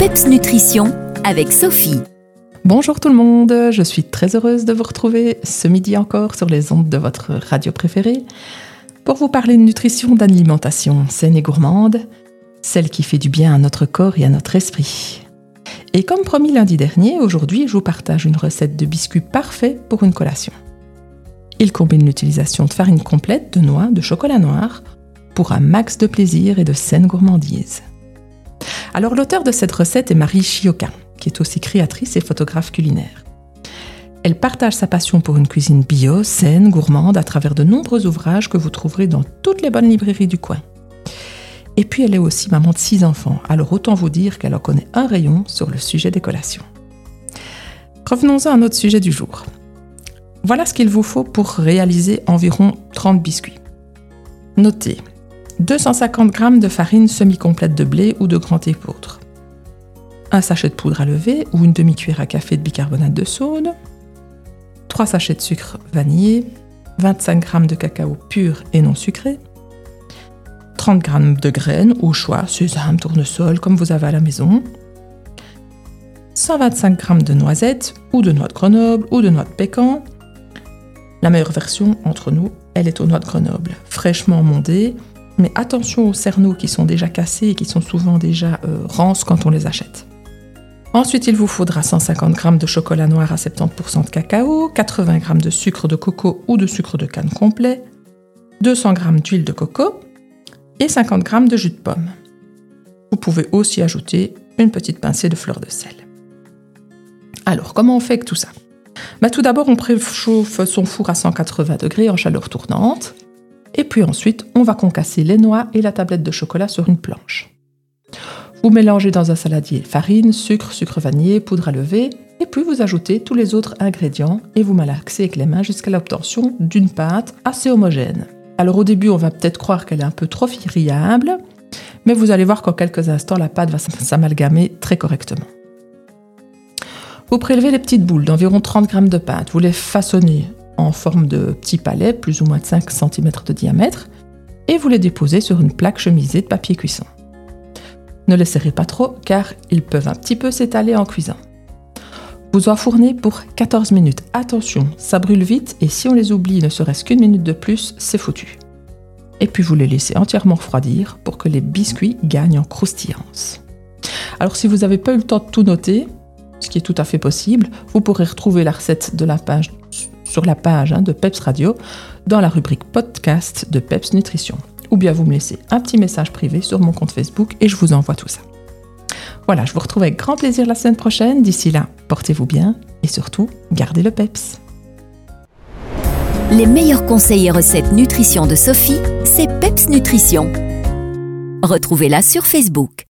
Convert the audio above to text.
PEPS Nutrition avec Sophie. Bonjour tout le monde, je suis très heureuse de vous retrouver ce midi encore sur les ondes de votre radio préférée pour vous parler de nutrition, d'alimentation saine et gourmande, celle qui fait du bien à notre corps et à notre esprit. Et comme promis lundi dernier, aujourd'hui je vous partage une recette de biscuits parfait pour une collation. Il combine l'utilisation de farine complète, de noix, de chocolat noir pour un max de plaisir et de saine gourmandise. Alors l'auteur de cette recette est Marie Chioka, qui est aussi créatrice et photographe culinaire. Elle partage sa passion pour une cuisine bio, saine, gourmande à travers de nombreux ouvrages que vous trouverez dans toutes les bonnes librairies du coin. Et puis elle est aussi maman de six enfants, alors autant vous dire qu'elle en connaît un rayon sur le sujet des collations. Revenons-en à notre sujet du jour. Voilà ce qu'il vous faut pour réaliser environ 30 biscuits. Notez 250 g de farine semi-complète de blé ou de grand épeautre, un sachet de poudre à lever ou une demi-cuillère à café de bicarbonate de soude, 3 sachets de sucre vanillé, 25 g de cacao pur et non sucré, 30 g de graines au choix, sésame, tournesol, comme vous avez à la maison, 125 g de noisettes ou de noix de Grenoble ou de noix de pécan. La meilleure version entre nous, elle est aux noix de Grenoble, fraîchement mondées mais attention aux cerneaux qui sont déjà cassés et qui sont souvent déjà euh, rances quand on les achète. Ensuite, il vous faudra 150 g de chocolat noir à 70% de cacao, 80 g de sucre de coco ou de sucre de canne complet, 200 g d'huile de coco et 50 g de jus de pomme. Vous pouvez aussi ajouter une petite pincée de fleur de sel. Alors, comment on fait avec tout ça? Bah, Tout d'abord, on préchauffe son four à 180 degrés en chaleur tournante. Et puis ensuite, on va concasser les noix et la tablette de chocolat sur une planche. Vous mélangez dans un saladier farine, sucre, sucre vanillé, poudre à lever, et puis vous ajoutez tous les autres ingrédients et vous malaxez avec les mains jusqu'à l'obtention d'une pâte assez homogène. Alors au début, on va peut-être croire qu'elle est un peu trop friable, mais vous allez voir qu'en quelques instants, la pâte va s'amalgamer très correctement. Vous prélevez les petites boules d'environ 30 g de pâte, vous les façonnez en forme de petits palets, plus ou moins de 5 cm de diamètre, et vous les déposez sur une plaque chemisée de papier cuisson. Ne les serrez pas trop car ils peuvent un petit peu s'étaler en cuisant. Vous enfournez pour 14 minutes. Attention, ça brûle vite et si on les oublie ne serait-ce qu'une minute de plus, c'est foutu. Et puis vous les laissez entièrement refroidir pour que les biscuits gagnent en croustillance. Alors si vous n'avez pas eu le temps de tout noter, ce qui est tout à fait possible, vous pourrez retrouver la recette de la page sur la page hein, de PEPS Radio dans la rubrique podcast de PEPS Nutrition. Ou bien vous me laissez un petit message privé sur mon compte Facebook et je vous envoie tout ça. Voilà, je vous retrouve avec grand plaisir la semaine prochaine. D'ici là, portez-vous bien et surtout, gardez le PEPS. Les meilleurs conseils et recettes nutrition de Sophie, c'est PEPS Nutrition. Retrouvez-la sur Facebook.